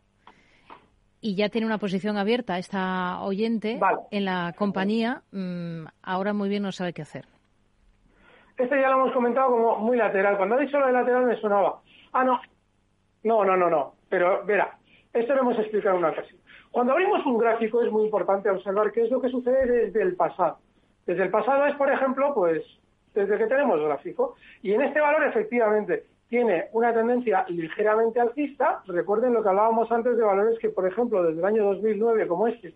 y ya tiene una posición abierta esta oyente en la compañía, mm, ahora muy bien no sabe qué hacer. Este ya lo hemos comentado como muy lateral. Cuando ha dicho lo de lateral me sonaba. Ah, no. No, no, no, no. Pero verá, esto lo hemos explicado en una ocasión. Cuando abrimos un gráfico es muy importante observar qué es lo que sucede desde el pasado. Desde el pasado es, por ejemplo, pues desde que tenemos gráfico. Y en este valor, efectivamente, tiene una tendencia ligeramente alcista. Recuerden lo que hablábamos antes de valores que, por ejemplo, desde el año 2009, como este,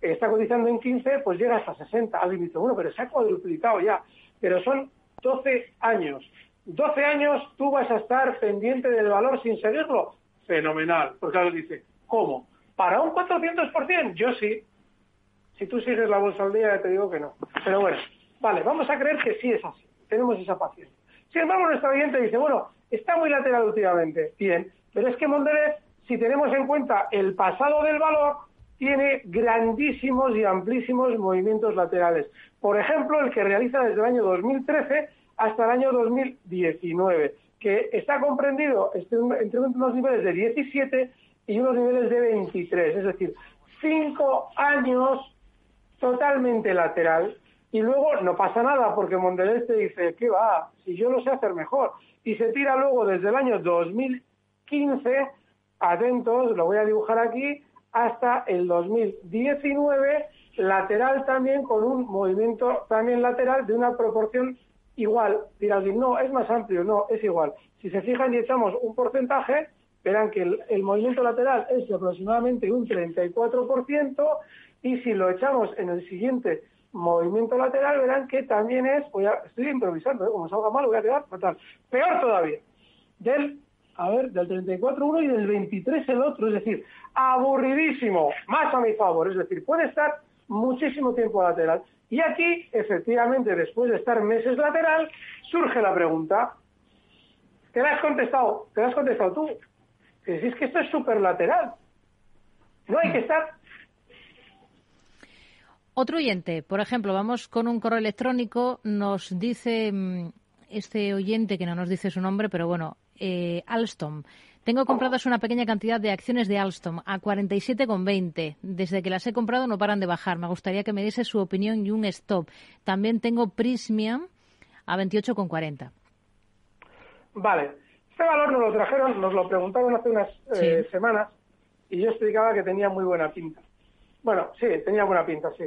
está cotizando en 15, pues llega hasta 60 al límite. Bueno, pero se ha cuadruplicado ya. Pero son 12 años. 12 años tú vas a estar pendiente del valor sin seguirlo. Fenomenal. Porque claro, dice, ¿cómo? ¿Para un 400%? Yo sí. Si tú sigues la bolsa al día, te digo que no. Pero bueno, vale, vamos a creer que sí es así. Tenemos esa paciencia. Sin embargo, nuestro oyente dice, bueno, está muy lateral últimamente. Bien, pero es que Mondelez, si tenemos en cuenta el pasado del valor, tiene grandísimos y amplísimos movimientos laterales. Por ejemplo, el que realiza desde el año 2013 hasta el año 2019, que está comprendido entre unos niveles de 17 y unos niveles de 23, es decir, cinco años totalmente lateral y luego no pasa nada porque Mondelez te dice, ¿qué va? Si yo lo sé hacer mejor. Y se tira luego desde el año 2015, atentos, lo voy a dibujar aquí, hasta el 2019, lateral también con un movimiento también lateral de una proporción igual. Dirás, no, es más amplio, no, es igual. Si se fijan y echamos un porcentaje, verán que el, el movimiento lateral es de aproximadamente un 34% y si lo echamos en el siguiente movimiento lateral, verán que también es, voy a, estoy improvisando, ¿eh? como salga mal voy a quedar fatal. Peor todavía, del, a ver, del 34 uno y del 23 el otro, es decir, aburridísimo, más a mi favor, es decir, puede estar muchísimo tiempo lateral. Y aquí, efectivamente, después de estar meses lateral, surge la pregunta, ¿te la has contestado? ¿Te la has contestado tú? Que decís que esto es súper lateral. No hay que estar otro oyente, por ejemplo, vamos con un correo electrónico, nos dice mm, este oyente, que no nos dice su nombre, pero bueno, eh, Alstom. Tengo compradas una pequeña cantidad de acciones de Alstom a 47,20. Desde que las he comprado no paran de bajar. Me gustaría que me diese su opinión y un stop. También tengo Prismian a 28,40. Vale. Este valor nos lo trajeron, nos lo preguntaron hace unas eh, semanas y yo explicaba que tenía muy buena pinta. Bueno, sí, tenía buena pinta, sí.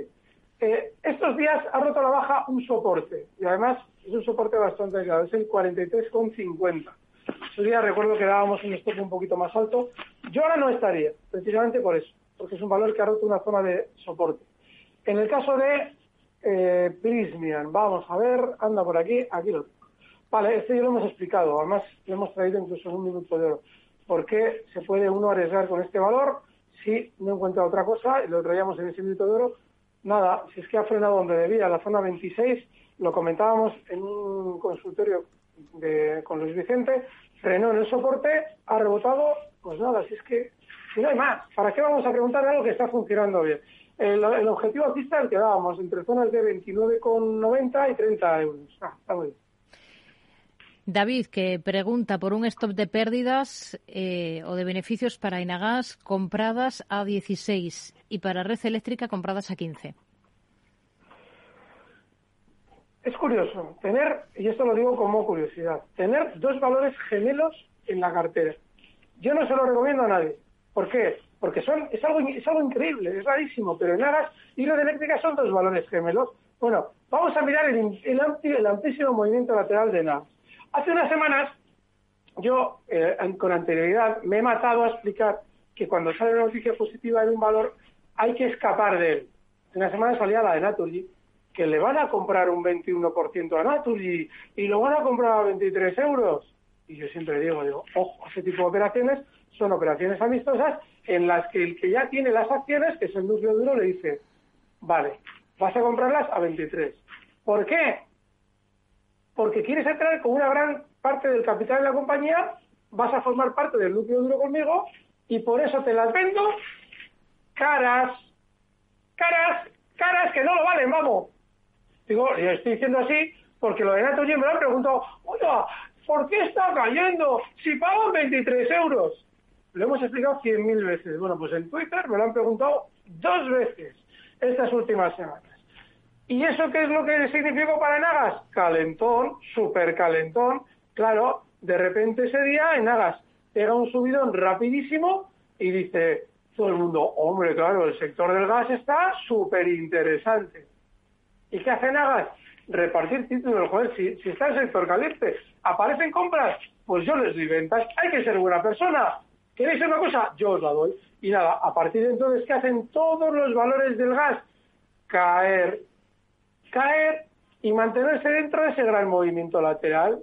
Eh, estos días ha roto la baja un soporte y además es un soporte bastante claro, es el 43,50. Ese día recuerdo que dábamos un stop un poquito más alto. Yo ahora no estaría, precisamente por eso, porque es un valor que ha roto una zona de soporte. En el caso de eh, Prismian, vamos a ver, anda por aquí, aquí lo tengo. Vale, este ya lo hemos explicado, además lo hemos traído incluso en un minuto de oro. ¿Por qué se puede uno arriesgar con este valor? Si no encuentra otra cosa, lo traíamos en ese minuto de oro, nada, si es que ha frenado donde debía, la zona 26, lo comentábamos en un consultorio con Luis Vicente, frenó en el soporte, ha rebotado, pues nada, si es que si no hay más, ¿para qué vamos a preguntar algo que está funcionando bien? El, objetivo aquí está el que dábamos, entre zonas de 29,90 y 30 euros. Ah, está muy bien. David, que pregunta por un stop de pérdidas eh, o de beneficios para Inagas compradas a 16 y para Red Eléctrica compradas a 15. es curioso tener, y esto lo digo como curiosidad, tener dos valores gemelos en la cartera. Yo no se lo recomiendo a nadie. ¿Por qué? Porque son, es, algo, es algo increíble, es rarísimo, pero en Aras y red eléctrica son dos valores gemelos. Bueno, vamos a mirar el, el, amplísimo movimiento lateral de NAS. Hace unas semanas, yo eh, con anterioridad me he matado a explicar que cuando sale una noticia positiva de un valor hay que escapar de él. Hace una semana salía la de Naturgy, que le van a comprar un 21% a Naturgy y lo van a comprar a 23 euros. Y yo siempre digo, digo, ojo, ese tipo de operaciones son operaciones amistosas en las que el que ya tiene las acciones, que es el núcleo duro, le dice, vale, vas a comprarlas a 23. ¿Por qué? Porque quieres entrar con una gran parte del capital de la compañía, vas a formar parte del núcleo duro conmigo y por eso te las vendo caras, caras, caras que no lo valen, vamos. Digo, yo estoy diciendo así porque lo de Nato me lo han preguntado, oiga, ¿por qué está cayendo si pagan 23 euros? Lo hemos explicado 100.000 veces. Bueno, pues en Twitter me lo han preguntado dos veces estas últimas semanas. ¿Y eso qué es lo que significó para Nagas? Calentón, súper calentón. Claro, de repente ese día en Nagas pega un subidón rapidísimo y dice todo el mundo, hombre, claro, el sector del gas está súper interesante. ¿Y qué hace Nagas? Repartir títulos, joder, si, si está el sector caliente, aparecen compras, pues yo les doy ventas. Hay que ser buena persona. ¿Queréis una cosa? Yo os la doy. Y nada, a partir de entonces, ¿qué hacen todos los valores del gas? Caer, caer y mantenerse dentro de ese gran movimiento lateral.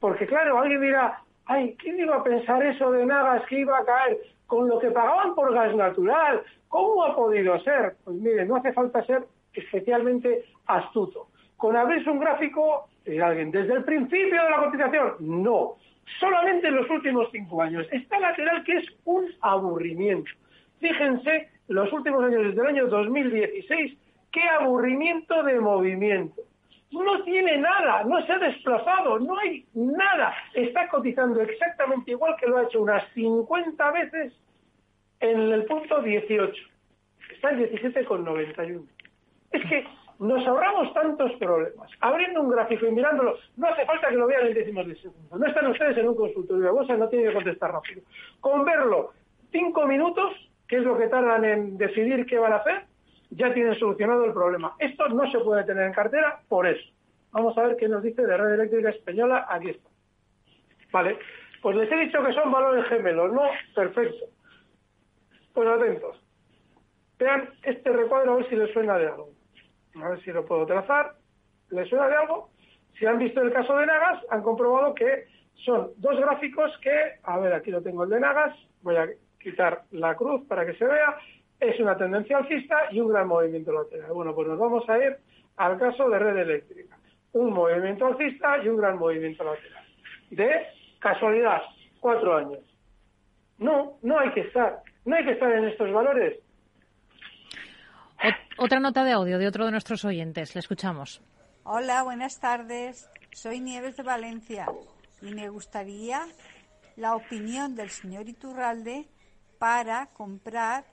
Porque claro, alguien dirá, ay, ¿quién iba a pensar eso de Nagas que iba a caer con lo que pagaban por gas natural? ¿Cómo ha podido ser? Pues mire, no hace falta ser especialmente astuto. Con abrirse un gráfico, alguien, desde el principio de la cotización, no solamente en los últimos cinco años. Está lateral que es un aburrimiento. Fíjense, los últimos años, desde el año 2016, qué aburrimiento de movimiento. No tiene nada, no se ha desplazado, no hay nada. Está cotizando exactamente igual que lo ha hecho unas 50 veces en el punto 18. Está en 17,91. Es que nos ahorramos tantos problemas. Abriendo un gráfico y mirándolo, no hace falta que lo vean en décimos de segundo. No están ustedes en un consultorio de bolsa, no tienen que contestar rápido. Con verlo cinco minutos, que es lo que tardan en decidir qué van a hacer, ya tienen solucionado el problema. Esto no se puede tener en cartera por eso. Vamos a ver qué nos dice de Red Eléctrica Española. Aquí está. Vale. Pues les he dicho que son valores gemelos, ¿no? Perfecto. Pues atentos. Vean este recuadro a ver si les suena de algo a ver si lo puedo trazar, ¿les suena de algo? Si han visto el caso de Nagas, han comprobado que son dos gráficos que, a ver, aquí lo tengo el de Nagas, voy a quitar la cruz para que se vea, es una tendencia alcista y un gran movimiento lateral. Bueno, pues nos vamos a ir al caso de red eléctrica. Un movimiento alcista y un gran movimiento lateral. De casualidad, cuatro años. No, no hay que estar. No hay que estar en estos valores. Otra nota de audio de otro de nuestros oyentes. Le escuchamos. Hola, buenas tardes. Soy Nieves de Valencia y me gustaría la opinión del señor Iturralde para comprar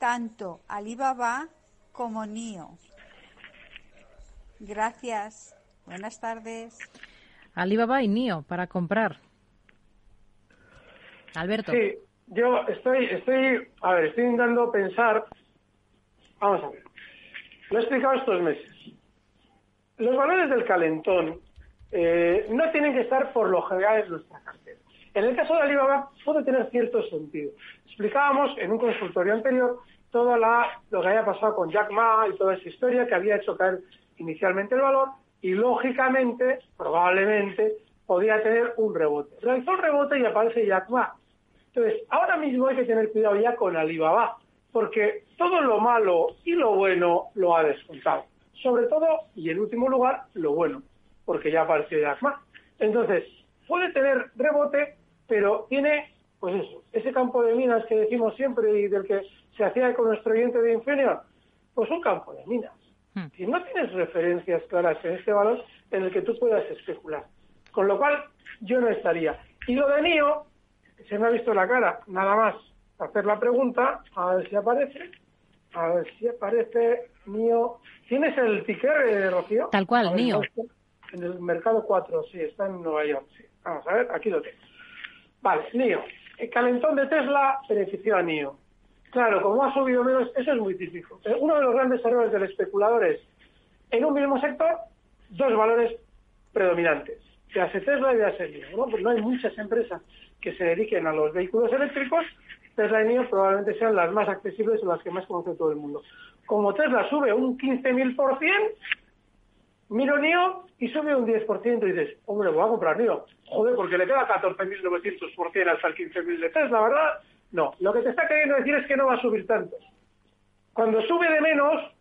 tanto Alibaba como NIO. Gracias. Buenas tardes. Alibaba y NIO para comprar. Alberto. Sí, yo estoy, estoy, a ver, estoy intentando pensar Vamos a ver. Lo he explicado estos meses. Los valores del calentón eh, no tienen que estar por lo general en nuestra cartera. En el caso de Alibaba puede tener cierto sentido. Explicábamos en un consultorio anterior todo lo que había pasado con Jack Ma y toda esa historia que había hecho caer inicialmente el valor y lógicamente, probablemente, podía tener un rebote. Realizó el rebote y aparece Jack Ma. Entonces, ahora mismo hay que tener cuidado ya con Alibaba, porque todo lo malo y lo bueno lo ha descontado. Sobre todo, y en último lugar, lo bueno, porque ya apareció Jack Ma. Entonces, puede tener rebote, pero tiene, pues eso, ese campo de minas que decimos siempre y del que se hacía con nuestro oyente de Infineon, pues un campo de minas. Hmm. Si no tienes referencias claras en este valor en el que tú puedas especular. Con lo cual, yo no estaría. Y lo de NIO, se me ha visto la cara, nada más hacer la pregunta, a ver si aparece, a ver si aparece, NIO. ¿Tienes el ticker, eh, Rocío? Tal cual, NIO. En el mercado 4, sí, está en Nueva York. Sí. Vamos a ver, aquí lo tengo. Vale, NIO. El calentón de Tesla benefició a NIO. Claro, como ha subido menos, eso es muy típico. Eh, Uno de los grandes errores del especulador es, en un mismo sector, dos valores predominantes, ya sea Tesla y ya sea NIO. ¿no? Pues no hay muchas empresas que se dediquen a los vehículos eléctricos, Tesla y NIO probablemente sean las más accesibles o las que más conoce todo el mundo. Como Tesla sube un 15.000%, miro NIO y sube un 10% y dices, hombre, voy a comprar NIO. Joder, porque le queda 14.900% hasta el 15.000 de Tesla, ¿verdad? No, lo que te está queriendo decir es que no va a subir tanto. Cuando sube de menos,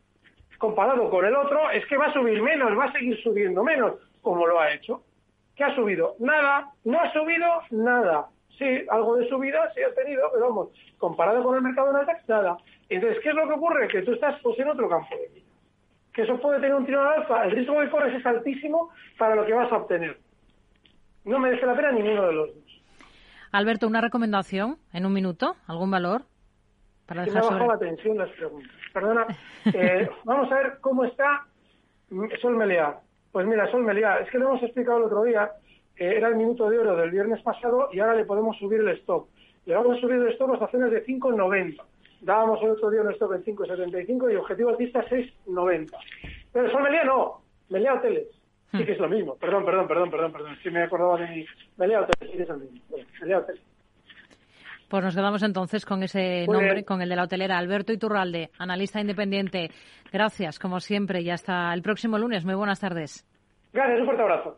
comparado con el otro, es que va a subir menos, va a seguir subiendo menos, como lo ha hecho. ¿Qué ha subido? Nada, no ha subido nada. Sí, algo de subida sí ha tenido, pero vamos, comparado con el mercado Nasdaq, nada. Entonces, ¿qué es lo que ocurre? Que tú estás pues, en otro campo de vida. Que eso puede tener un tirón al alfa. El riesgo que corres es altísimo para lo que vas a obtener. No merece la pena ninguno de los dos. Alberto, una recomendación en un minuto, algún valor para me ha bajado la tensión las preguntas. Perdona, eh, vamos a ver cómo está Sol Meliá. Pues mira, Sol Meliá, es que lo hemos explicado el otro día, que era el minuto de oro del viernes pasado y ahora le podemos subir el stop. Le vamos a subir el stop hasta zonas de 5,90. Dábamos el otro día un stop en 5,75 y objetivo alcista 6,90. Pero Sol Meliá no, Meliá Hoteles. Sí que es lo mismo. Perdón, perdón, perdón, perdón, perdón. Sí me acordaba de mi Meliá Hoteles, sí que es lo mismo. Meliá Hoteles. Pues nos quedamos entonces con ese nombre, con el de la hotelera, Alberto Iturralde, analista independiente. Gracias, como siempre, y hasta el próximo lunes. Muy buenas tardes. Gracias, un fuerte abrazo.